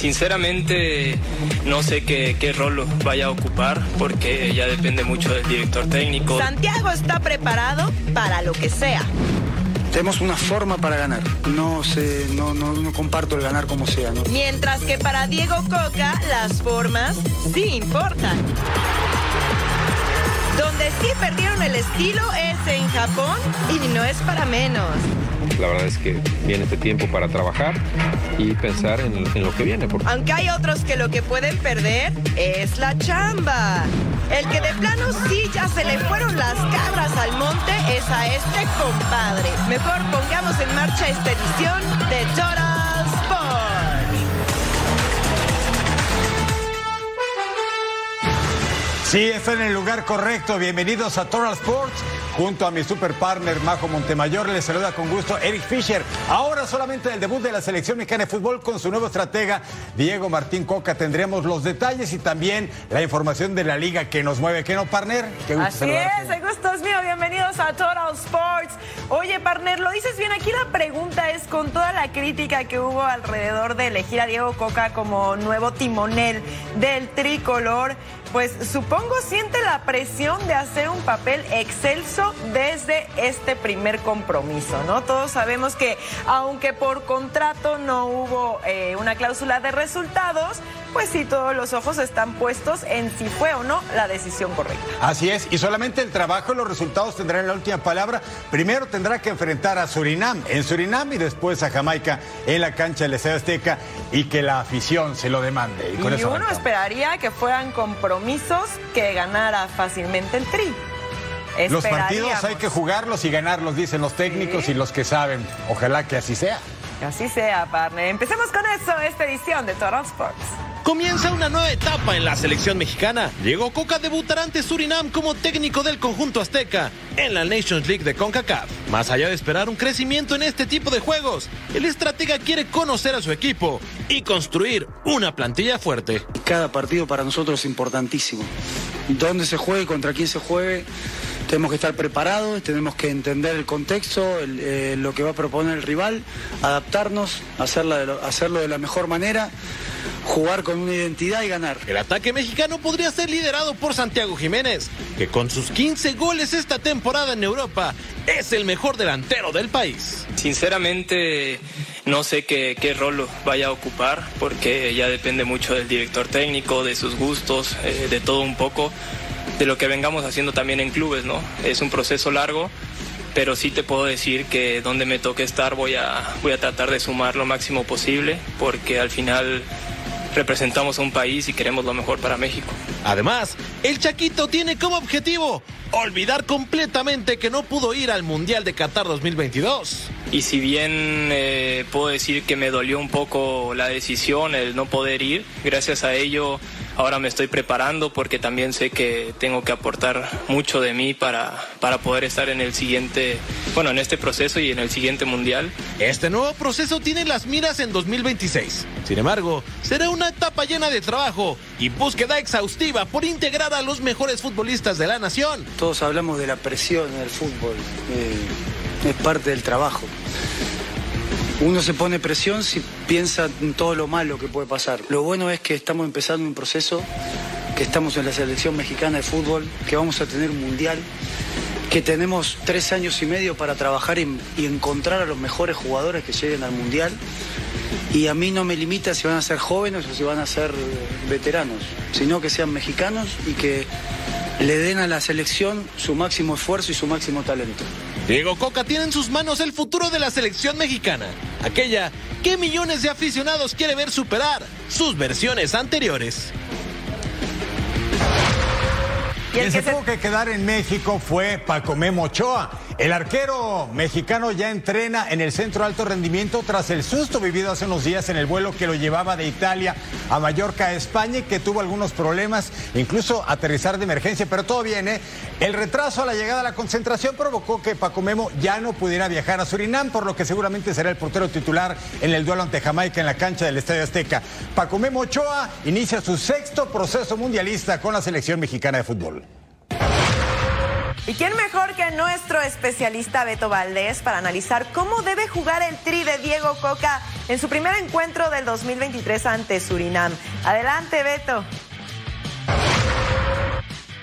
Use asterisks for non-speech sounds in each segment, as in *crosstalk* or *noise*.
Sinceramente no sé qué, qué rol vaya a ocupar porque ya depende mucho del director técnico. Santiago está preparado para lo que sea. Tenemos una forma para ganar. No sé, no, no, no comparto el ganar como sea, ¿no? Mientras que para Diego Coca las formas sí importan. Donde sí perdieron el estilo es en Japón y no es para menos. La verdad es que viene este tiempo para trabajar y pensar en, en lo que viene. porque- Aunque hay otros que lo que pueden perder es la chamba. El que de plano sí ya se le fueron las cabras al monte es a este compadre. Mejor pongamos en marcha esta edición de Total Sí, está en el lugar correcto. Bienvenidos a Total Sports. Junto a mi super partner Majo Montemayor, les saluda con gusto Eric Fisher. Ahora solamente el debut de la selección mexicana de fútbol con su nuevo estratega Diego Martín Coca. Tendremos los detalles y también la información de la liga que nos mueve. ¿Qué no, partner? Qué gusto Así saludarte. es, el gusto es mío. Bienvenidos a Total Sports. Oye, partner, lo dices bien. Aquí la pregunta es: con toda la crítica que hubo alrededor de elegir a Diego Coca como nuevo timonel del tricolor, pues supongo siente la presión de hacer un papel excelso desde este primer compromiso, ¿no? Todos sabemos que, aunque por contrato no hubo eh, una cláusula de resultados, pues sí, todos los ojos están puestos en si fue o no la decisión correcta. Así es, y solamente el trabajo y los resultados tendrán la última palabra. Primero tendrá que enfrentar a Surinam en Surinam y después a Jamaica en la cancha del Estadio Azteca y que la afición se lo demande. Y, con Y eso uno arrancamos. esperaría que fueran compromisos que ganara fácilmente el tri. Los partidos hay que jugarlos y ganarlos, dicen los técnicos y los que saben. Ojalá que así sea. Así sea, partner. Empecemos con eso, esta edición de Total Sports. Comienza una nueva etapa en la selección mexicana. Diego Coca debutará ante Surinam como técnico del conjunto azteca en la Nations League de CONCACAF. Más allá de esperar un crecimiento en este tipo de juegos, el estratega quiere conocer a su equipo y construir una plantilla fuerte. Cada partido para nosotros es importantísimo. Dónde se juegue, contra quién se juegue, tenemos que estar preparados, tenemos que entender el contexto, eh, lo que va a proponer el rival, adaptarnos, hacerlo de la mejor manera, jugar con una identidad y ganar. El ataque mexicano podría ser liderado por Santiago Jiménez, que con sus 15 goles esta temporada en Europa es el mejor delantero del país. Sinceramente no sé qué, qué rol vaya a ocupar porque ya depende mucho del director técnico, de sus gustos, eh, de todo un poco, de lo que vengamos haciendo también en clubes, ¿no? Es un proceso largo, pero sí te puedo decir que donde me toque estar voy a, voy a tratar de sumar lo máximo posible porque al final representamos a un país y queremos lo mejor para México. Además, el Chaquito tiene como objetivo olvidar completamente que no pudo ir al Mundial de Qatar 2022. Y si bien eh, puedo decir que me dolió un poco la decisión, el no poder ir, gracias a ello ahora me estoy preparando porque también sé que tengo que aportar mucho de mí para, para poder estar en el siguiente, bueno, en este proceso y en el siguiente mundial. Este nuevo proceso tiene las miras en 2026. Sin embargo, será una etapa llena de trabajo y búsqueda exhaustiva por integrar a los mejores futbolistas de la nación. Todos hablamos de la presión en el fútbol, eh, es parte del trabajo. Uno se pone presión si piensa en todo lo malo que puede pasar. Lo bueno es que estamos empezando un proceso, que estamos en la selección mexicana de fútbol, que vamos a tener un mundial, que tenemos tres años y medio para trabajar y, y encontrar a los mejores jugadores que lleguen al mundial. Y a mí no me limita si van a ser jóvenes o si van a ser veteranos, sino que sean mexicanos y que le den a la selección su máximo esfuerzo y su máximo talento. Diego Coca tiene en sus manos el futuro de la selección mexicana, aquella que millones de aficionados quiere ver superar sus versiones anteriores. Quien se tuvo que quedar en México fue Paco Memo Ochoa. El arquero mexicano ya entrena en el centro alto rendimiento tras el susto vivido hace unos días en el vuelo que lo llevaba de Italia a Mallorca, España, y que tuvo algunos problemas, incluso aterrizar de emergencia, pero todo viene. ¿eh? El retraso a la llegada a la concentración provocó que Paco Memo ya no pudiera viajar a Surinam, por lo que seguramente será el portero titular en el duelo ante Jamaica en la cancha del Estadio Azteca. Paco Memo Ochoa inicia su sexto proceso mundialista con la selección mexicana de fútbol. ¿Y quién mejor que nuestro especialista Beto Valdés para analizar cómo debe jugar el tri de Diego Coca en su primer encuentro del 2023 ante Surinam? Adelante, Beto.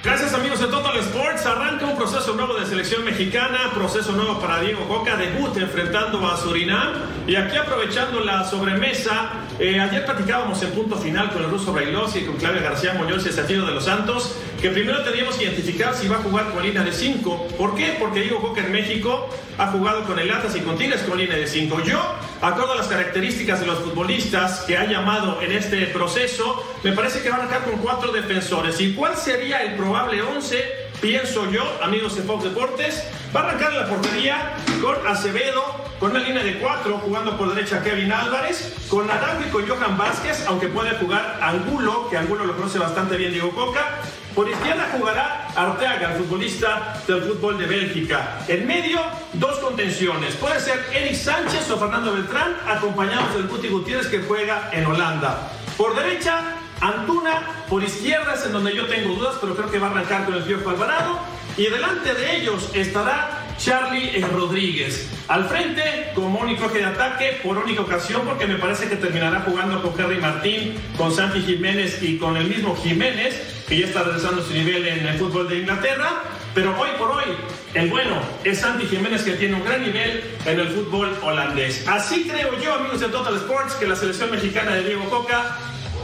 Gracias amigos de Total Sports. Arranca un proceso nuevo de selección mexicana, proceso nuevo para Diego Coca, debut enfrentando a Surinam. Y aquí aprovechando la sobremesa, eh, ayer platicábamos en punto final con el ruso Brailosi y con Claudia García Muñoz y Satido de los Santos, que primero teníamos que identificar si va a jugar con línea de 5. ¿Por qué? Porque Diego Coca en México ha jugado con el Atlas y con Tigres con línea de 5. Yo, acuerdo a las características de los futbolistas que ha llamado en este proceso, me parece que va a arrancar con cuatro defensores. ¿Y cuál sería el probable 11, pienso yo, amigos de Fox Deportes, va a arrancar la portería con Acevedo, con una línea de 4, jugando por derecha Kevin Álvarez, con Naranjo y con Johan Vázquez, aunque puede jugar Angulo, que Angulo lo conoce bastante bien Diego Coca. Por izquierda jugará Arteaga, futbolista del fútbol de Bélgica. En medio, dos contenciones. Puede ser Eric Sánchez o Fernando Beltrán, acompañados del Guti Gutiérrez que juega en Holanda. Por derecha, Antuna por izquierda es en donde yo tengo dudas, pero creo que va a arrancar con el Piojo Alvarado. Y delante de ellos estará Charlie Rodríguez. Al frente, como eje de ataque, por única ocasión, porque me parece que terminará jugando con Henry Martín, con Santi Jiménez y con el mismo Jiménez, que ya está regresando su nivel en el fútbol de Inglaterra. Pero hoy por hoy, el bueno es Santi Jiménez, que tiene un gran nivel en el fútbol holandés. Así creo yo, amigos de Total Sports, que la selección mexicana de Diego Coca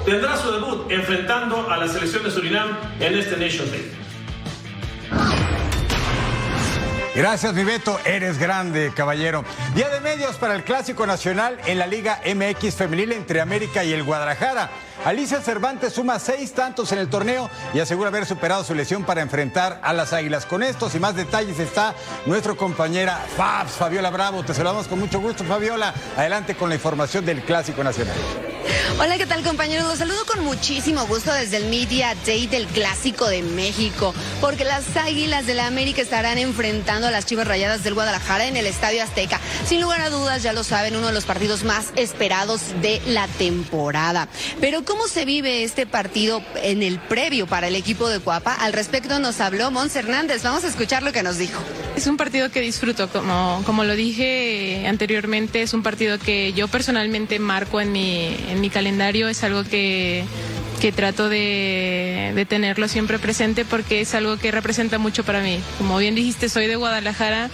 tendrá su debut enfrentando a la selección de Surinam en este Nation League. Gracias, mi Beto. Eres grande, caballero. Día de medios para el Clásico Nacional en la Liga MX Femenil entre América y el Guadalajara. Alicia Cervantes suma seis tantos en el torneo y asegura haber superado su lesión para enfrentar a las Águilas. Con estos y más detalles está nuestra compañera Fabs, Fabiola Bravo. Te saludamos con mucho gusto, Fabiola. Adelante con la información del Clásico Nacional. Hola, ¿qué tal compañeros? Los saludo con muchísimo gusto desde el Media Day del Clásico de México, porque las Águilas de la América estarán enfrentando a las Chivas Rayadas del Guadalajara en el Estadio Azteca. Sin lugar a dudas, ya lo saben, uno de los partidos más esperados de la temporada. Pero ¿cómo se vive este partido en el previo para el equipo de Cuapa? Al respecto nos habló Mons Hernández. Vamos a escuchar lo que nos dijo. Es un partido que disfruto, como, como lo dije anteriormente, es un partido que yo personalmente marco en mi, en mi calendario, es algo que, que trato de, de, tenerlo siempre presente porque es algo que representa mucho para mí. Como bien dijiste, soy de Guadalajara,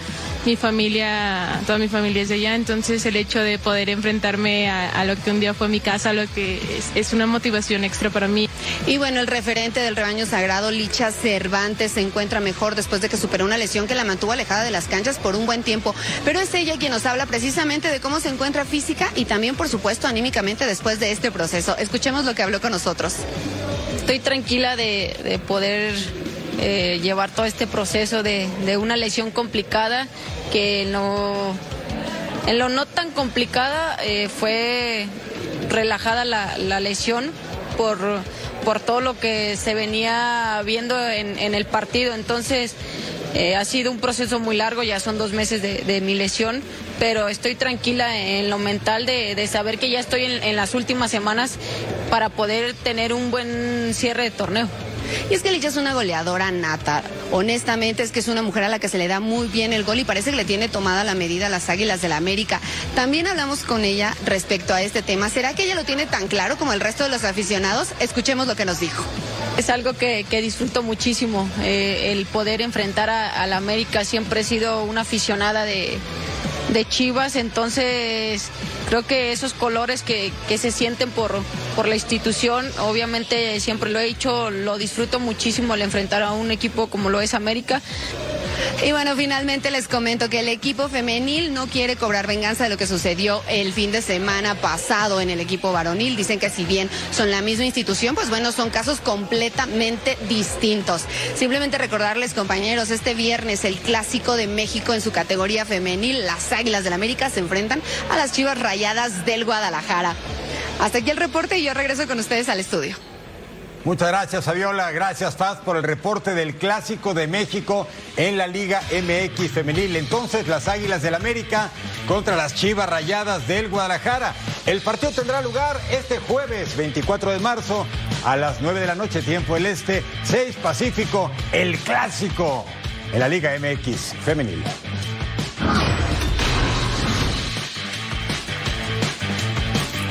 mi familia, toda mi familia es de allá, entonces el hecho de poder enfrentarme a, lo que un día fue mi casa, lo que es, es, una motivación extra para mí. Y bueno, el referente del rebaño sagrado, Licha Cervantes, se encuentra mejor después de que superó una lesión que la mantuvo alejada de las canchas por un buen tiempo. Pero es ella quien nos habla precisamente de cómo se encuentra física y también, por supuesto, anímicamente después de este proceso. Escuchemos lo que habló con nosotros. Estoy tranquila de, de poder eh, llevar todo este proceso de, una lesión complicada que no, en lo no tan complicada eh, fue relajada la, lesión por, por, todo lo que se venía viendo en, el partido. Entonces, eh, ha sido un proceso muy largo, ya son dos meses de mi lesión, pero estoy tranquila en lo mental de, de saber que ya estoy en, en las últimas semanas para poder tener un buen cierre de torneo. Y es que Licha es una goleadora nata. Honestamente es que es una mujer a la que se le da muy bien el gol y parece que le tiene tomada la medida a las Águilas de la América. También hablamos con ella respecto a este tema. ¿Será que ella lo tiene tan claro como el resto de los aficionados? Escuchemos lo que nos dijo. Es algo que, que disfruto muchísimo, eh, el poder enfrentar a, a, la América. Siempre he sido una aficionada de, de Chivas, entonces creo que esos colores que, que se sienten por, por la institución, obviamente siempre lo he dicho, lo disfruto muchísimo al enfrentar a un equipo como lo es América. Y bueno, finalmente les comento que el equipo femenil no quiere cobrar venganza de lo que sucedió el fin de semana pasado en el equipo varonil. Dicen que si bien son la misma institución, pues bueno, son casos completamente distintos. Simplemente recordarles, compañeros, este viernes el clásico de México en su categoría femenil, las Águilas del América se enfrentan a las Chivas Rayadas del Guadalajara. Hasta aquí el reporte y yo regreso con ustedes al estudio. Muchas gracias, Aviola. Gracias, Paz, por el reporte del Clásico de México en la Liga MX Femenil. Entonces, las Águilas del América contra las Chivas Rayadas del Guadalajara. El partido tendrá lugar este jueves 24 de marzo a las 9 de la noche, tiempo del Este, 6 Pacífico, el Clásico en la Liga MX Femenil.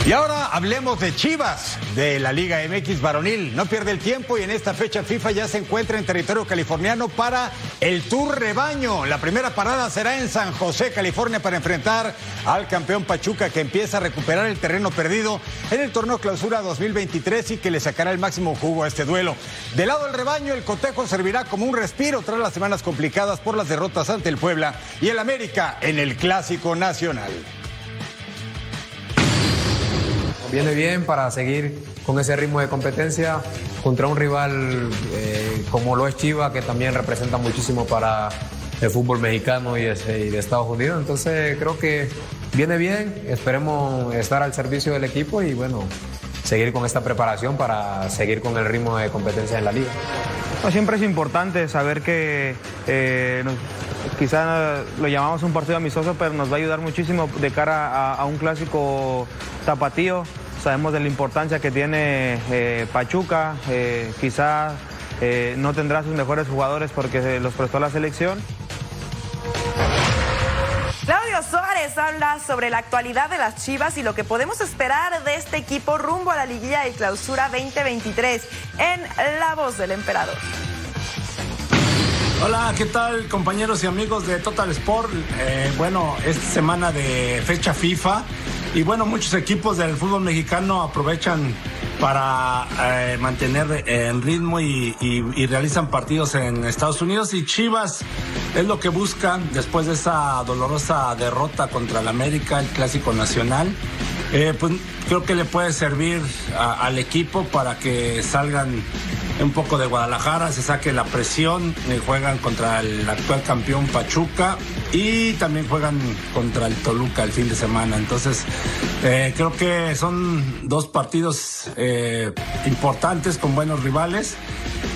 Y ahora hablemos de Chivas, de la Liga MX varonil. No pierde el tiempo y en esta fecha FIFA ya se encuentra en territorio californiano para el Tour Rebaño. La primera parada será en San José, California, para enfrentar al campeón Pachuca que empieza a recuperar el terreno perdido en el torneo clausura 2023 y que le sacará el máximo jugo a este duelo. Del lado del rebaño, el cotejo servirá como un respiro tras las semanas complicadas por las derrotas ante el Puebla y el América en el Clásico Nacional. Viene bien para seguir con ese ritmo de competencia contra un rival eh, como lo es Chiva, que también representa muchísimo para el fútbol mexicano y, de Estados Unidos. Entonces creo que viene bien, esperemos estar al servicio del equipo y bueno, seguir con esta preparación para seguir con el ritmo de competencia en la liga. Siempre es importante saber que eh, quizá lo llamamos un partido amistoso, pero nos va a ayudar muchísimo de cara a, un clásico tapatío. Sabemos de la importancia que tiene eh, Pachuca, eh, quizá eh, no tendrá sus mejores jugadores porque los prestó la selección. Claudio Suárez habla sobre la actualidad de las Chivas y lo que podemos esperar de este equipo rumbo a la liguilla de clausura 2023 en La Voz del Emperador. Hola, ¿qué tal compañeros y amigos de Total Sport? Eh, bueno, esta semana de fecha FIFA y bueno, muchos equipos del fútbol mexicano aprovechan para eh, mantener en ritmo y, y- realizan partidos en Estados Unidos y Chivas es lo que busca después de esa dolorosa derrota contra el América, el clásico nacional. Eh, pues creo que le puede servir al equipo para que salgan un poco de Guadalajara, se saque la presión, eh, juegan contra el actual campeón Pachuca y también juegan contra el Toluca el fin de semana. Entonces, eh, creo que son dos partidos importantes con buenos rivales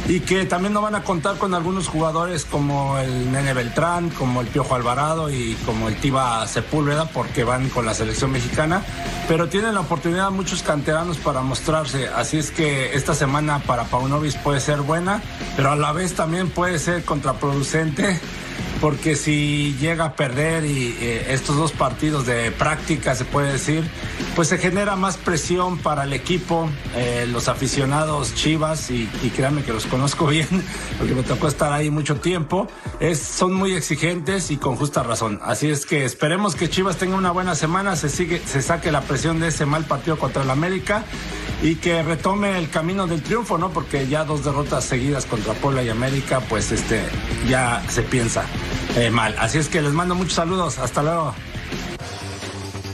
y que también no van a contar con algunos jugadores como el Nene Beltrán, como el Piojo Alvarado y como el Tiba Sepúlveda porque van con la selección mexicana, pero tienen la oportunidad muchos canteranos para mostrarse, así es que esta semana para Paunovis puede ser buena, pero a la vez también puede ser contraproducente porque si llega a perder y eh, estos dos partidos de práctica, se puede decir, pues se genera más presión para el equipo, eh, los aficionados Chivas, y, y créanme que los conozco *laughs* bien, porque me tocó estar ahí mucho tiempo, son muy exigentes y con justa razón. Así es que esperemos que Chivas tenga una buena semana, se, sigue, se saque la presión de ese mal partido contra el América y que retome el camino del triunfo, ¿no? Porque ya dos derrotas seguidas contra Puebla y América, pues este, ya se piensa eh, mal. Así es que les mando muchos saludos. Hasta luego.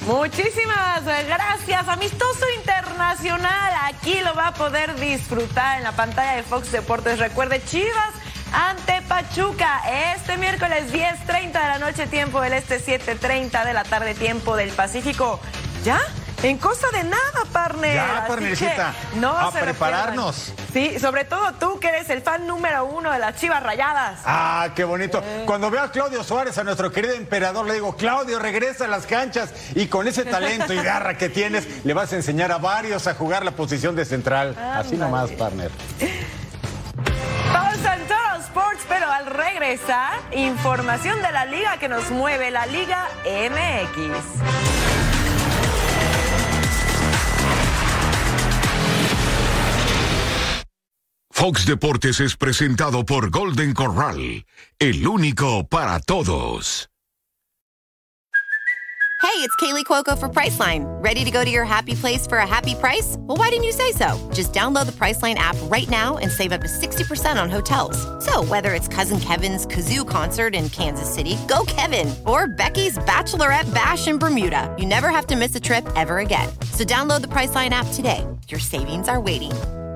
Muchísimas gracias, amistoso internacional. Aquí lo va a poder disfrutar en la pantalla de Fox Deportes. Recuerde, Chivas ante Pachuca este miércoles 10.30 de la noche, tiempo del este, 7.30 de la tarde, tiempo del Pacífico. ¿Ya? En cosa de nada, partner. Ya, partnercita, no a se prepararnos. Sí, sobre todo tú que eres el fan número uno de las Chivas Rayadas. Ah, qué bonito. Cuando veo a Claudio Suárez, a nuestro querido emperador, le digo, Claudio, regresa a las canchas y con ese talento y garra que tienes, le vas a enseñar a varios a jugar la posición de central. Así nomás, partner. Pausa en Total Sports, pero al regresar, información de la liga que nos mueve, la Liga MX. Fox Deportes es presentado por Golden Corral, el único para todos. Hey, it's Kaylee Cuoco for Priceline. Ready to go to your happy place for a happy price? Well, why didn't you say so? Just download the Priceline app right now and save up to 60% on hotels. So, whether it's Cousin Kevin's Kazoo concert in Kansas City, go Kevin, or Becky's Bachelorette Bash in Bermuda, you never have to miss a trip ever again. So, download the Priceline app today. Your savings are waiting.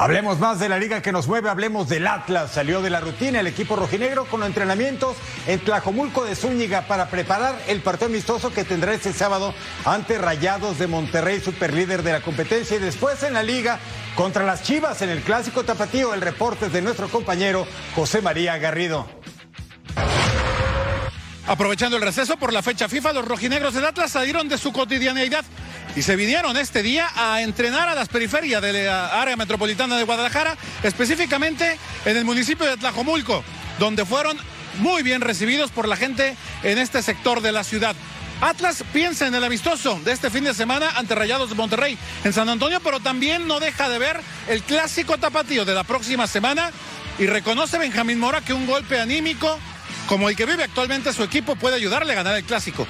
Hablemos más de la liga que nos mueve, hablemos del Atlas. Salió de la rutina el equipo rojinegro con entrenamientos en Tlajomulco de Zúñiga para preparar el partido amistoso que tendrá este sábado ante Rayados de Monterrey, superlíder de la competencia. Y después en la liga contra las Chivas en el clásico tapatío. El reporte es de nuestro compañero José María Garrido. Aprovechando el receso por la fecha FIFA, los rojinegros del Atlas salieron de su cotidianeidad y se vinieron este día a entrenar a las periferias de la área metropolitana de Guadalajara, específicamente en el municipio de Tlajomulco, donde fueron muy bien recibidos por la gente en este sector de la ciudad. Atlas piensa en el amistoso de este fin de semana ante Rayados de Monterrey en San Antonio, pero también no deja de ver el clásico tapatío de la próxima semana y reconoce Benjamín Mora que un golpe anímico como el que vive actualmente su equipo puede ayudarle a ganar el clásico.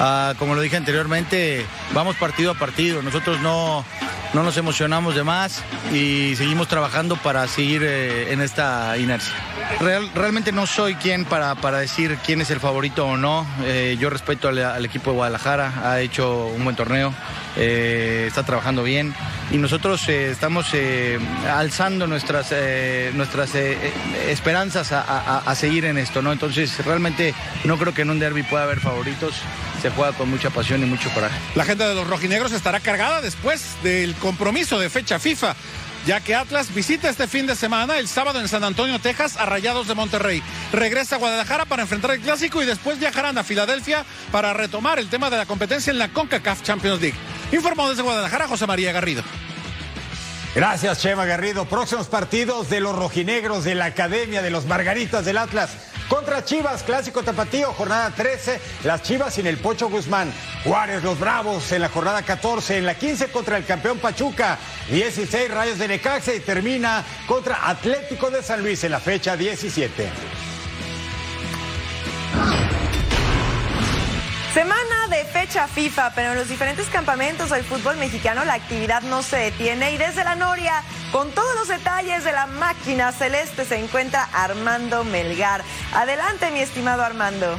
Ah, como lo dije anteriormente, vamos partido a partido. Nosotros no, no nos emocionamos de más y seguimos trabajando para seguir eh, en esta inercia. Real- realmente no soy quien para, para decir quién es el favorito o no. Eh, yo respeto al, al equipo de Guadalajara, ha hecho un buen torneo, eh, está trabajando bien y nosotros eh, estamos eh, alzando nuestras, nuestras esperanzas a seguir en esto, ¿no? Entonces realmente no creo que en un derby pueda haber favoritos, se juega con mucha pasión y mucho coraje. La gente de los rojinegros estará cargada después del compromiso de fecha FIFA, ya que Atlas visita este fin de semana, el sábado en San Antonio, Texas, a Rayados de Monterrey. Regresa a Guadalajara para enfrentar el clásico y después viajarán a Filadelfia para retomar el tema de la competencia en la CONCACAF Champions League. Informó desde Guadalajara José María Garrido. Gracias, Chema Garrido. Próximos partidos de los rojinegros de la Academia de los Margaritas del Atlas. Contra Chivas, clásico tapatío, jornada 13, las Chivas sin el Pocho Guzmán. Juárez, los Bravos en la jornada 14, en la 15 contra el campeón Pachuca, 16 Rayos de Necaxa y termina contra Atlético de San Luis en la fecha 17. Semana de fecha FIFA, pero en los diferentes campamentos del fútbol mexicano la actividad no se detiene y desde la Noria, con todos los detalles de la máquina celeste, se encuentra Armando Melgar. Adelante, mi estimado Armando.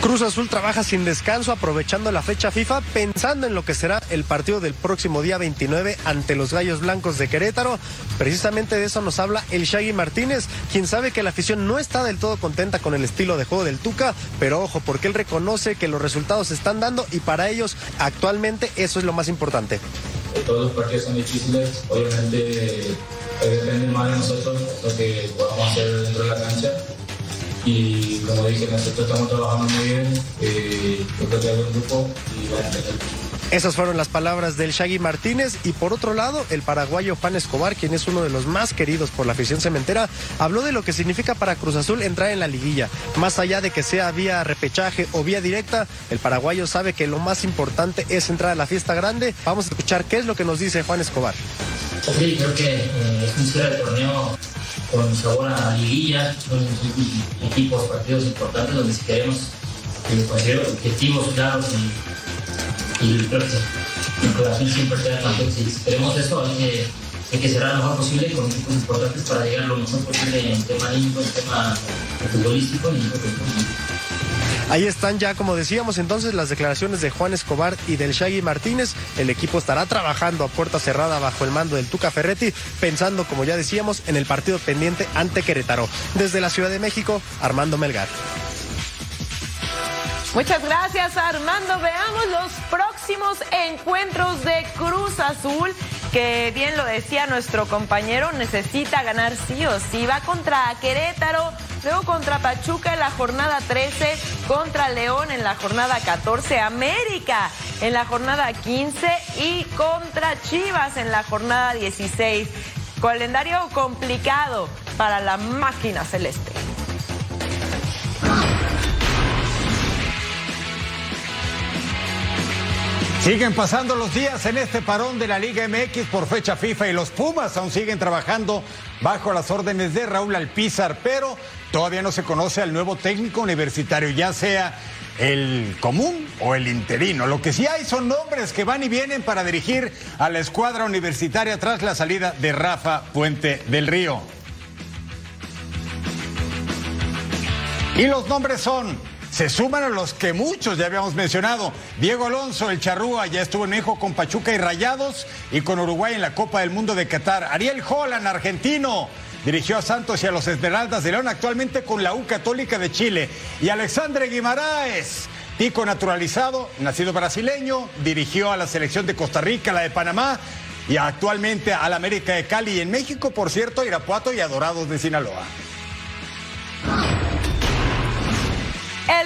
Cruz Azul trabaja sin descanso aprovechando la fecha FIFA pensando en lo que será el partido del próximo día 29 ante los Gallos Blancos de Querétaro. Precisamente de eso nos habla el Shaggy Martínez, quien sabe que la afición no está del todo contenta con el estilo de juego del Tuca, pero ojo, porque él reconoce que los resultados se están dando y para ellos actualmente eso es lo más importante. Todos los partidos son difíciles, obviamente eh, depende más de nosotros lo que podamos hacer dentro de la cancha. Y como dije, nosotros estamos trabajando muy bien, eh, yo creo que hay un grupo y van a. Esas fueron las palabras del Shaggy Martínez y por otro lado, el paraguayo Juan Escobar, quien es uno de los más queridos por la afición cementera, habló de lo que significa para Cruz Azul entrar en la liguilla. Más allá de que sea vía repechaje o vía directa, el paraguayo sabe que lo más importante es entrar a la fiesta grande. Vamos a escuchar qué es lo que nos dice Juan Escobar. Sí, creo que eh, es un torneo con sabor a liguilla, son equipos, partidos importantes donde si queremos conseguir objetivos claros y, y creo que mi corazón siempre sea campeón. Si queremos eso, hay que, hay que cerrar lo mejor posible con equipos importantes para llegar lo mejor posible en tema anímico, en tema futbolístico y creo que Ahí están ya, como decíamos entonces, las declaraciones de Juan Escobar y del Shaggy Martínez. El equipo estará trabajando a puerta cerrada bajo el mando del Tuca Ferretti, pensando, como ya decíamos, en el partido pendiente ante Querétaro. Desde la Ciudad de México, Armando Melgar. Muchas gracias Armando. Veamos los próximos encuentros de Cruz Azul, que bien lo decía nuestro compañero, necesita ganar sí o sí. Va contra Querétaro, luego contra Pachuca en la jornada 13, contra León en la jornada 14, América en la jornada 15 y contra Chivas en la jornada 16. Calendario complicado para la máquina celeste. Siguen pasando los días en este parón de la Liga MX por fecha FIFA y los Pumas aún siguen trabajando bajo las órdenes de Raúl Alpizar, pero todavía no se conoce al nuevo técnico universitario, ya sea el común o el interino. Lo que sí hay son nombres que van y vienen para dirigir a la escuadra universitaria tras la salida de Rafa Puente del Río. Y los nombres son se suman a los que muchos ya habíamos mencionado. Diego Alonso, el charrúa, ya estuvo en México con Pachuca y Rayados y con Uruguay en la Copa del Mundo de Qatar. Ariel Holland, argentino, dirigió a Santos y a los Esmeraldas de León, actualmente con la U Católica de Chile. Y Alexandre Guimaraes. Tico naturalizado, nacido brasileño, dirigió a la selección de Costa Rica, la de Panamá y actualmente a la América de Cali y en México, por cierto, Irapuato y Adorados de Sinaloa.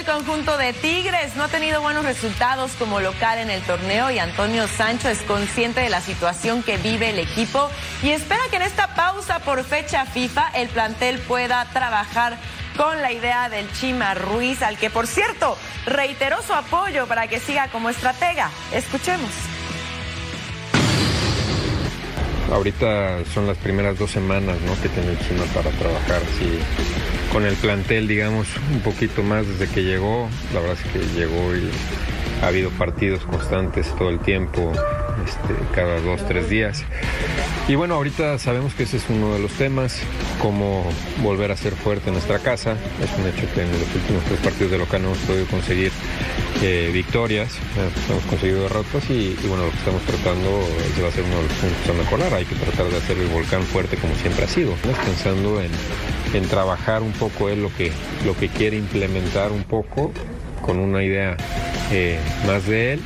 Conjunto de Tigres no ha tenido buenos resultados como local en el torneo y Antonio Sancho es consciente de la situación que vive el equipo y espera que en esta pausa por fecha FIFA el plantel pueda trabajar con la idea del Chima Ruiz, al que por cierto reiteró su apoyo para que siga como estratega. Escuchemos. Ahorita son las primeras dos semanas ¿no? que tiene el Chima para trabajar. Si con el plantel, digamos, un poquito más desde que llegó. La verdad es que llegó y ha habido partidos constantes todo el tiempo, este, cada dos, tres días. Y bueno, ahorita sabemos que ese es uno de los temas, cómo volver a ser fuerte en nuestra casa. Es un hecho que en los últimos tres partidos de local no hemos podido conseguir eh, victorias, hemos conseguido derrotas y, bueno, lo que estamos tratando va a uno de los puntos a mejorar. Hay que tratar de hacer el volcán fuerte como siempre ha sido, pensando en, trabajar un poco él lo que, lo que quiere implementar un poco con una idea eh, más de él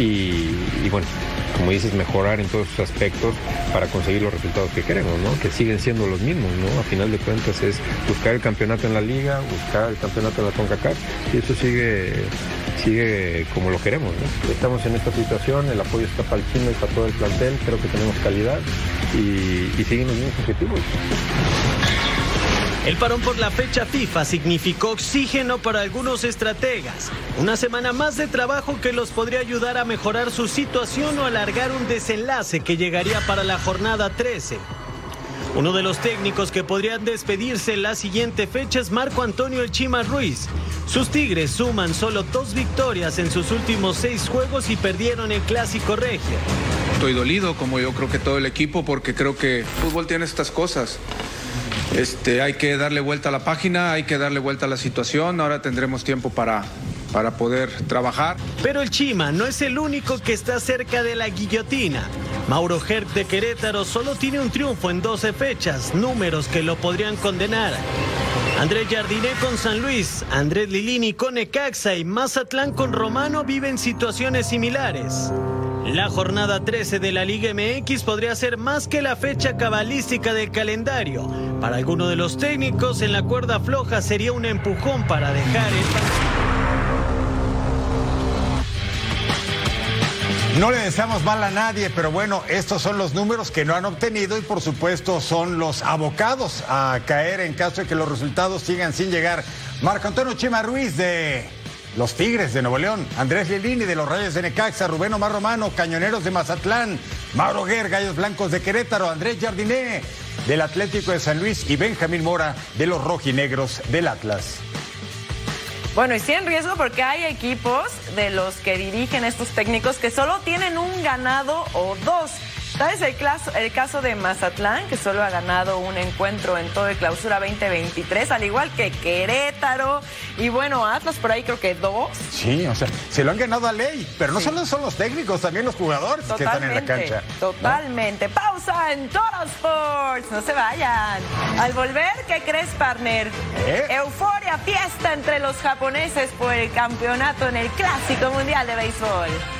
y, bueno, como dices, mejorar en todos sus aspectos para conseguir los resultados que queremos, ¿no? Que siguen siendo los mismos, ¿no? A final de cuentas es buscar el campeonato en la liga, buscar el campeonato en la CONCACAF y eso sigue sigue como lo queremos. Estamos en esta situación, el apoyo está para el chino y para todo el plantel, creo que tenemos calidad y, y siguen los mismos objetivos. El parón por la fecha FIFA significó oxígeno para algunos estrategas. Una semana más de trabajo que los podría ayudar a mejorar su situación o alargar un desenlace que llegaría para la jornada 13. Uno de los técnicos que podrían despedirse en la siguiente fecha es Marco Antonio El Chima Ruiz. Sus Tigres suman solo dos victorias en sus últimos seis juegos y perdieron el Clásico Regio. Estoy dolido, como yo creo que todo el equipo, porque creo que fútbol tiene estas cosas. Este, hay que darle vuelta a la página, hay que darle vuelta a la situación. Ahora tendremos tiempo para, para poder trabajar. Pero el Chima no es el único que está cerca de la guillotina. Mauro Herc de Querétaro solo tiene un triunfo en 12 fechas, números que lo podrían condenar. Andrés Jardiné con San Luis, Andrés Lilini con Ecaxa y Mazatlán con Romano viven situaciones similares. La jornada 13 de la Liga MX podría ser más que la fecha cabalística del calendario. Para alguno de los técnicos, en la cuerda floja sería un empujón para dejar el No le deseamos mal a nadie, pero bueno, estos son los números que no han obtenido y por supuesto son los abocados a caer en caso de que los resultados sigan sin llegar. Marco Antonio Chima Ruiz de los Tigres de Nuevo León, Andrés Lilini de los Rayos de Necaxa, Rubén Omar Romano, Cañoneros de Mazatlán, Mauro Guer, Gallos Blancos de Querétaro, Andrés Jardiné del Atlético de San Luis y Benjamín Mora de los Rojinegros del Atlas. Bueno, y sí en riesgo porque hay equipos de los que dirigen estos técnicos que solo tienen un ganado o dos. ¿Sabes el, el caso de Mazatlán, que solo ha ganado un encuentro en todo el clausura 2023, al igual que Querétaro? Y bueno, Atlas por ahí creo que dos. Sí, o sea, se lo han ganado a ley, pero no solo son los técnicos, también los jugadores que están en la cancha. Totalmente. Pausa en Toro Sports, no se vayan. Al volver, ¿qué crees, partner? ¿Eh? Euforia, fiesta entre los japoneses por el campeonato en el Clásico Mundial de Béisbol.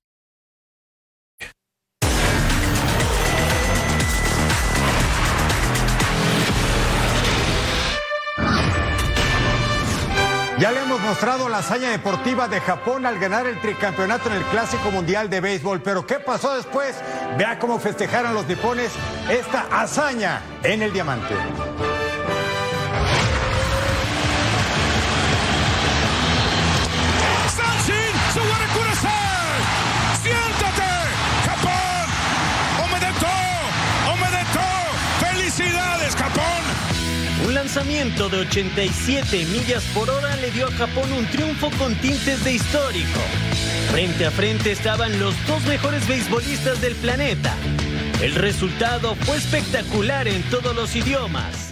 Ya le hemos mostrado la hazaña deportiva de Japón al ganar el tricampeonato en el Clásico Mundial de Béisbol. Pero ¿qué pasó después? Vea cómo festejaron los nipones esta hazaña en el diamante. Un lanzamiento de 87 millas por hora le dio a Japón un triunfo con tintes de histórico. Frente a frente estaban los dos mejores beisbolistas del planeta. El resultado fue espectacular en todos los idiomas.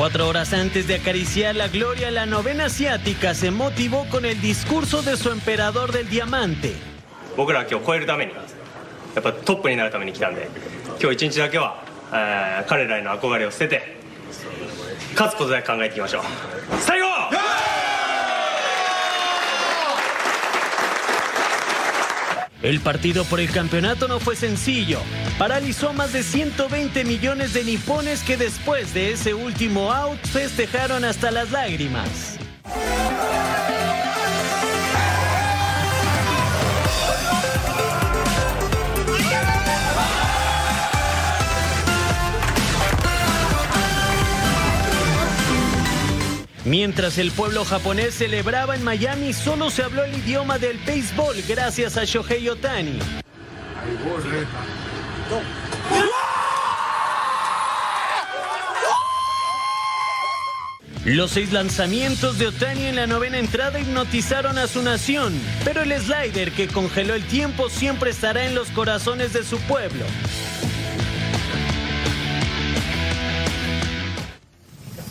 Cuatro horas antes de acariciar la gloria, la novena asiática se motivó con el discurso de su emperador del diamante. 僕 El partido por el campeonato no fue sencillo. Paralizó más de 120 millones de nipones que después de ese último out festejaron hasta las lágrimas. Mientras el pueblo japonés celebraba en Miami, solo se habló el idioma del béisbol gracias a Shohei Otani. Los seis lanzamientos de Otani en la novena entrada hipnotizaron a su nación, pero el slider que congeló el tiempo siempre estará en los corazones de su pueblo.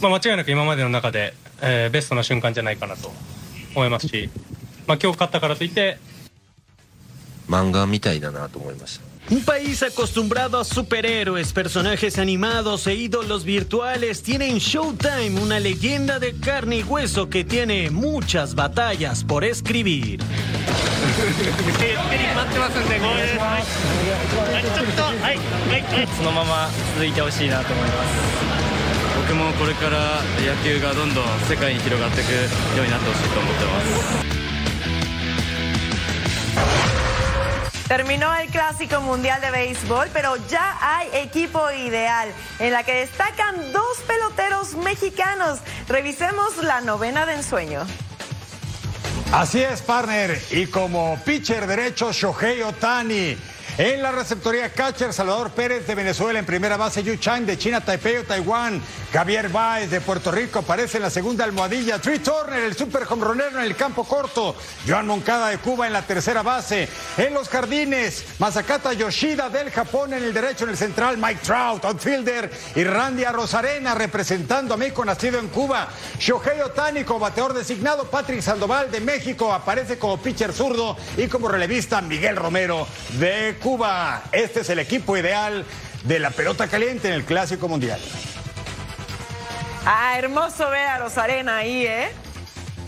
まあ、間違いなく今までの中で、えーベストな瞬間じゃないかなと思いますし、まあ、今日勝ったからといって漫画みたいだなと思いました Un país acostumbrado a superhéroes, personajes animados e ídolos virtuales tiene en Showtime una leyenda de carne y hueso que tiene muchas batallas por escribir. そのまま続いてほしいなと思います僕もこれから野球がどんどん世界に広がっていくようになってほしいと思ってます Terminó el Clásico Mundial de Béisbol, pero ya hay equipo ideal en la que destacan dos peloteros mexicanos. Revisemos la novena de ensueño. Así es, partner. Y como pitcher derecho, Shohei Otani. en la receptoría catcher, Salvador Pérez de Venezuela. En primera base, Yu Chang de China, Taipei o Taiwán. Javier Baez de Puerto Rico aparece en la segunda almohadilla. Trey Turner, el super en el campo corto. Joan Moncada de Cuba en la tercera base. En los jardines, Masakata Yoshida del Japón en el derecho, en el central, Mike Trout, outfielder. Y Randy Rosarena representando a México, nacido en Cuba. Shohei Otani bateador designado. Patrick Sandoval de México aparece como pitcher zurdo. Y como relevista, Miguel Romero de Cuba. Este es el equipo ideal de la pelota caliente en el Clásico Mundial. Ah, hermoso ver a Rosarena ahí, ¿eh?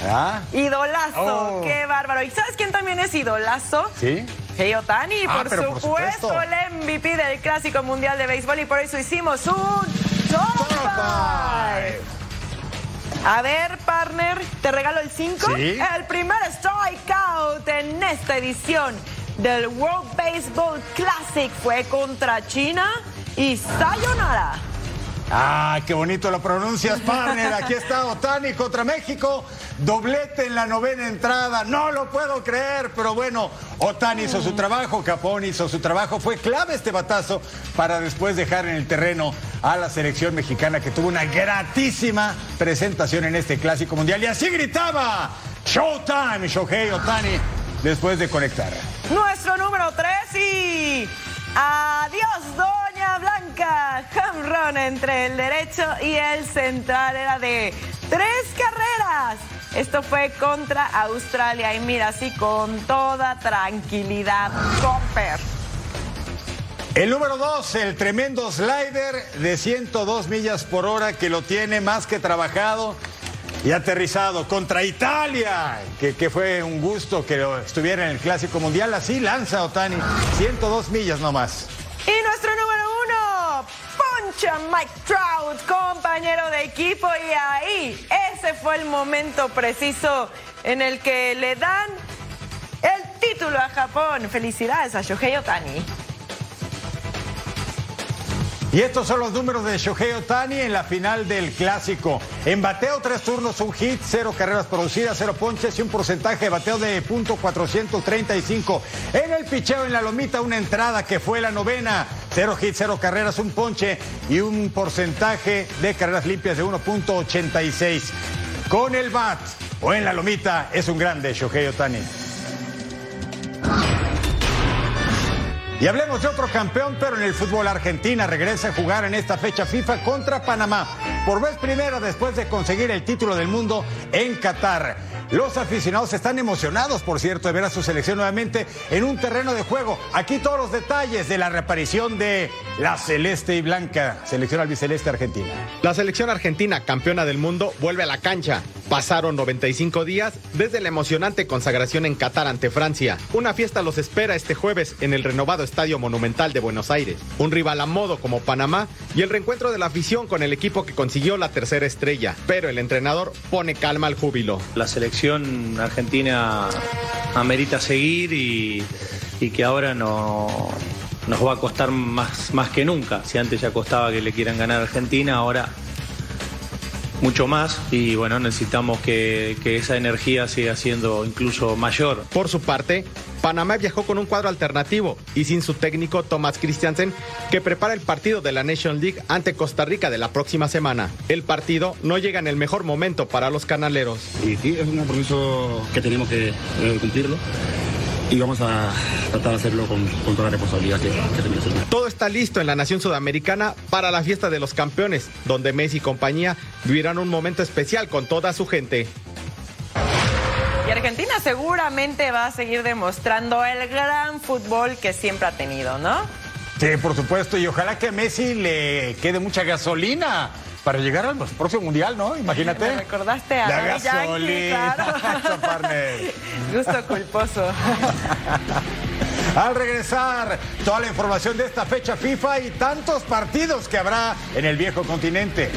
¿Ah? Idolazo, Oh. qué bárbaro. ¿Y sabes quién también es idolazo? ¿Sí? Hey Otani, Ah, por, supuesto, el MVP del Clásico Mundial de Béisbol y por eso hicimos un Top. A ver, partner, te regalo el 5. Sí. El primer strikeout en esta edición del World Baseball Classic fue contra China y Sayonara. Ah, qué bonito lo pronuncias, partner. Aquí está Otani contra México. Doblete en la novena entrada. No lo puedo creer, pero bueno, Otani hizo su trabajo, Capón hizo su trabajo. Fue clave este batazo para después dejar en el terreno a la selección mexicana que tuvo una gratísima presentación en este clásico mundial. Y así gritaba Showtime, Shohei Otani, después de conectar. Nuestro número 3 y. Adiós, Doña Blanca. Home run entre el derecho y el central era de tres carreras. Esto fue contra Australia y mira, así con toda tranquilidad. Cooper. El número dos, el tremendo slider de 102 millas por hora que lo tiene más que trabajado y aterrizado contra Italia, que, que fue un gusto que estuviera en el Clásico Mundial. Así lanza Otani, 102 millas nomás. Y nuestro número uno, Poncha Mike Trout, compañero de equipo. Y ahí, ese fue el momento preciso en el que le dan el título a Japón. Felicidades a Shohei Otani. Y estos son los números de Shohei Otani en la final del clásico. En bateo, tres turnos, un hit, cero carreras producidas, cero ponches y un porcentaje de bateo de punto 435. En el picheo en la lomita, una entrada que fue la novena. Cero hits, cero carreras, un ponche y un porcentaje de carreras limpias de 1.86. Con el bat o en la lomita es un grande Shohei Otani. Y hablemos de otro campeón, pero en el fútbol Argentina regresa a jugar en esta fecha FIFA contra Panamá. Por vez primera después de conseguir el título del mundo en Qatar. Los aficionados están emocionados, por cierto, de ver a su selección nuevamente en un terreno de juego. Aquí todos los detalles de la reaparición de la celeste y blanca selección albiceleste argentina. La selección argentina, campeona del mundo, vuelve a la cancha. Pasaron 95 días desde la emocionante consagración en Qatar ante Francia. Una fiesta los espera este jueves en el renovado Estadio Monumental de Buenos Aires. Un rival a modo como Panamá y el reencuentro de la afición con el equipo que consiguió la tercera estrella. Pero el entrenador pone calma al júbilo. La selección argentina amerita seguir y, y que ahora no, nos va a costar más, más que nunca. Si antes ya costaba que le quieran ganar a Argentina, ahora mucho más y bueno, necesitamos que, que, esa energía siga siendo incluso mayor. Por su parte, Panamá viajó con un cuadro alternativo y sin su técnico Thomas Christiansen, que prepara el partido de la Nation League ante Costa Rica de la próxima semana. El partido no llega en el mejor momento para los canaleros. Y sí, es un compromiso que tenemos que eh, cumplirlo y vamos a tratar de hacerlo con, con toda la responsabilidad que, que tenemos. Todo está listo en la nación sudamericana para la fiesta de los campeones, donde Messi y compañía vivirán un momento especial con toda su gente. Y Argentina seguramente va a seguir demostrando el gran fútbol que siempre ha tenido, ¿no? Sí, por supuesto, y ojalá que a Messi le quede mucha gasolina para llegar al próximo mundial, ¿no? Imagínate. Me recordaste a la Daddy Yankee, gasolina. claro. *laughs* *laughs* Gusto culposo. *laughs* Al regresar, toda la información de esta fecha FIFA y tantos partidos que habrá en el viejo continente.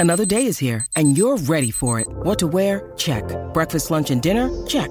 Another day is here, and you're ready for it. What to wear? Check. Breakfast, lunch, and dinner? Check.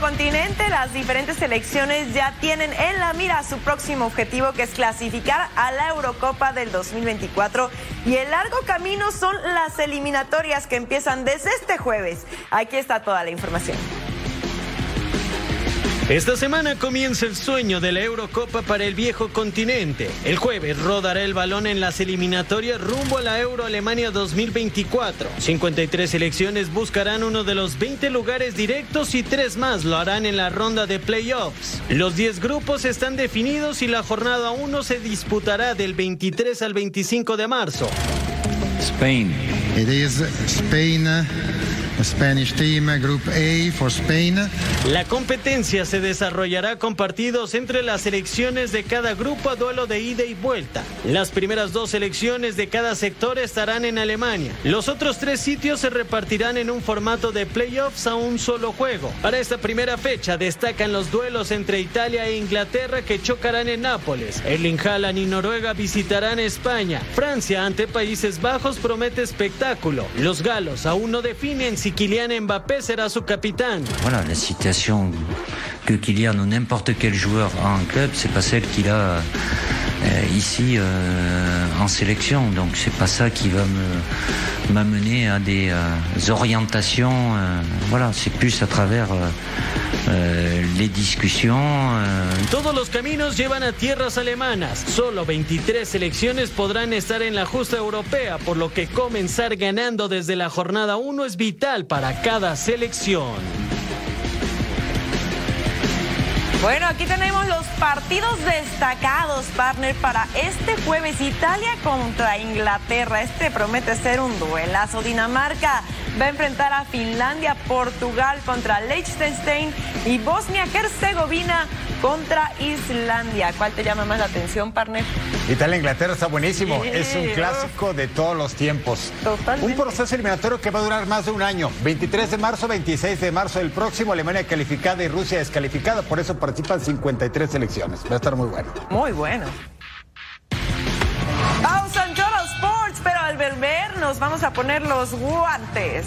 Continente, las diferentes selecciones ya tienen en la mira su próximo objetivo, que es clasificar a la Eurocopa del 2024. Y el largo camino son las eliminatorias que empiezan desde este jueves. Aquí está toda la información. Esta semana comienza el sueño de la Eurocopa para el viejo continente. El jueves rodará el balón en las eliminatorias rumbo a la Euro Alemania 2024. 53 selecciones buscarán uno de los 20 lugares directos y tres más lo harán en la ronda de playoffs. Los 10 grupos están definidos y la jornada 1 se disputará del 23 al 25 de marzo. Spain. It is Spain, Spanish team, Group A for Spain. La competencia se desarrollará con partidos entre las selecciones de cada grupo a duelo de ida y vuelta. Las primeras dos selecciones de cada sector estarán en Alemania. Los otros tres sitios se repartirán en un formato de playoffs a un solo juego. Para esta primera fecha destacan los duelos entre Italia e Inglaterra que chocarán en Nápoles. Erling Haaland y Noruega visitarán España. Francia ante Países Bajos promete espectáculo. Los galos aún no definen si Kylian Mbappé será su capitán. Voilà, la situation que Kylian ou n'importe quel joueur a en club, c'est pas celle qu'il a ici euh, en sélection. Donc c'est pas ça qui va me m'amener à des euh, orientations. euh, voilà, c'est plus à travers euh, euh, les discussions. euh, Todos los caminos llevan a tierras alemanas. Solo 23 selecciones podrán estar en la justa europea, por lo que comenzar ganando desde la jornada 1 es vital para cada selección. Bueno, aquí tenemos los partidos destacados, partner, para este jueves. Italia contra Inglaterra. Este promete ser un duelazo. Dinamarca va a enfrentar a Finlandia, Portugal contra Liechtenstein y Bosnia-Herzegovina contra Islandia. ¿Cuál te llama más la atención, partner? Italia-Inglaterra está buenísimo. Sí, es un clásico de todos los tiempos. Un proceso eliminatorio que va a durar más de un año. 23 de marzo, 26 de marzo del próximo. Alemania calificada y Rusia descalificada. Por eso participan 53 selecciones. Va a estar muy bueno. Muy bueno. Pausa en Total Sports, pero al volver nos vamos a poner los guantes.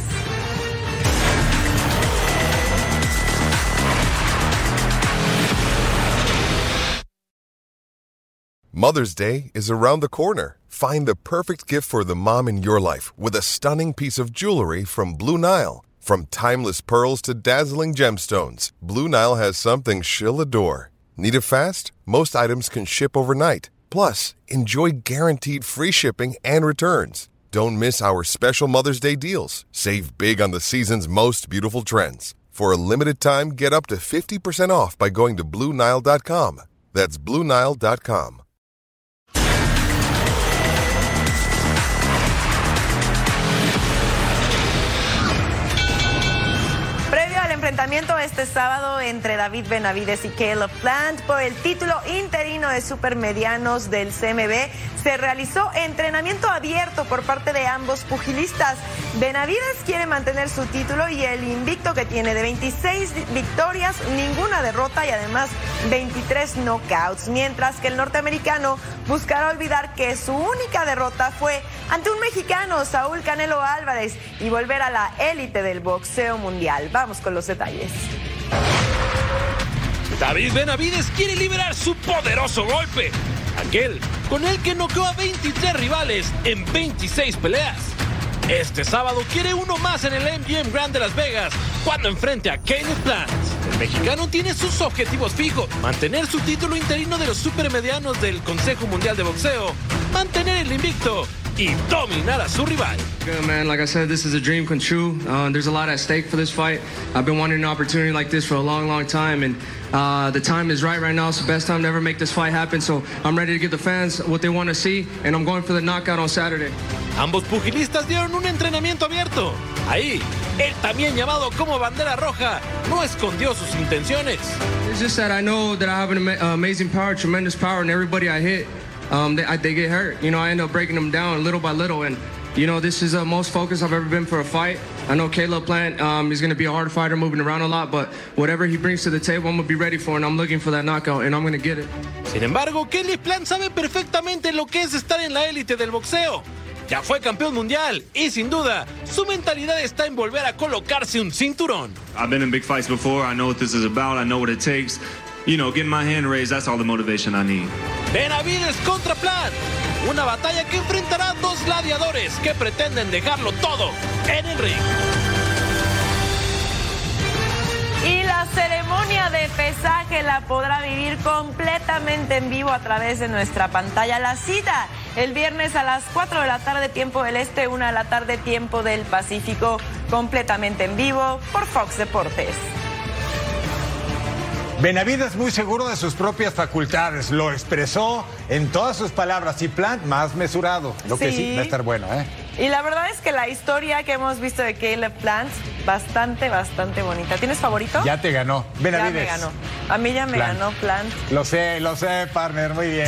Mother's Day is around the corner. Find the perfect gift for the mom in your life with a stunning piece of jewelry from Blue Nile. From timeless pearls to dazzling gemstones, Blue Nile has something she'll adore. Need it fast? Most items can ship overnight. Plus, enjoy guaranteed free shipping and returns. Don't miss our special Mother's Day deals. Save big on the season's most beautiful trends. For a limited time, get up to 50% off by going to BlueNile.com. That's BlueNile.com. enfrentamiento este sábado entre David Benavides y Caleb Plant por el título interino de supermedianos del CMB, se realizó entrenamiento abierto por parte de ambos pugilistas. Benavides quiere mantener su título y el invicto que tiene de 26 victorias, ninguna derrota y además 23 knockouts, mientras que el norteamericano buscará olvidar que su única derrota fue ante un mexicano, Saúl Canelo Álvarez, y volver a la élite del boxeo mundial. Vamos con los detalles. David Benavides quiere liberar su poderoso golpe, aquel con el que noqueó a 23 rivales en 26 peleas. Este sábado quiere uno más en el MGM Grand de Las Vegas cuando enfrente a Kenneth Plant. El mexicano tiene sus objetivos fijos: mantener su título interino de los supermedianos del Consejo Mundial de Boxeo, mantener el invicto y dominar a su rival. Good man. Like I said, this is a dream come true. Uh, there's a lot at stake for this fight. I've been wanting an opportunity like this for a long, long time, and uh, the time is right right now. It's the best time to ever make this fight happen. So I'm ready to give the fans what they want to see, and I'm going for the knockout on Saturday. Ambos pugilistas dieron un entrenamiento abierto. Ahí, él también llamado como bandera roja, no escondió sus intenciones. It's just that I know that I have an ama- amazing power, tremendous power, and everybody I hit, um, they, I, they get hurt. You know, I end up breaking them down little by little, and you know, this is the most focused I've ever been for a fight. I know Caleb Plant um, is going to be a hard fighter, moving around a lot, but whatever he brings to the table, I'm going to be ready for, and I'm looking for that knockout, and I'm going to get it. Sin embargo, Kelly Plant sabe perfectamente lo que es estar en la élite del boxeo. Ya fue campeón mundial y sin duda su mentalidad está en volver a colocarse un cinturón. I've been in big fights before. I know what this is about. I know what it takes. You know, getting my hand raised, that's all the motivation I need. Benavides contra Plant. Una batalla que enfrentará dos gladiadores que pretenden dejarlo todo en el ring. Y la ceremonia de pesaje la podrá vivir completamente en vivo a través de nuestra pantalla. La cita el viernes a las 4 de la tarde tiempo del Este, 1 de la tarde tiempo del Pacífico, completamente en vivo por Fox Deportes. Benavides muy seguro de sus propias facultades, lo expresó en todas sus palabras y Plant más mesurado, lo que Sí. sí va a estar bueno, ¿eh? Y la verdad es que la historia que hemos visto de Caleb Plant, bastante, bastante bonita. ¿Tienes favorito? Ya te ganó, Benavides. Ya me ganó. A mí ya me Plant. ganó Plant. Lo sé, lo sé, partner, muy bien.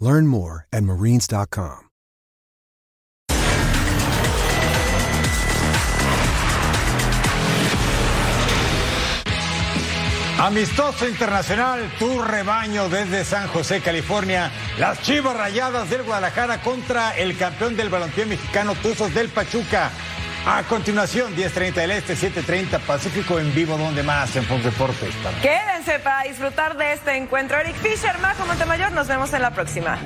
Learn more at marines.com. Amistoso internacional, tu rebaño desde San José, California. Las Chivas Rayadas del Guadalajara contra el campeón del balompié mexicano Tuzos del Pachuca. A continuación, 10.30 del Este, 7.30 Pacífico en vivo, donde más en Fox Deportes. Quédense para disfrutar de este encuentro. Eric Fisher, Majo Montemayor, nos vemos en la próxima.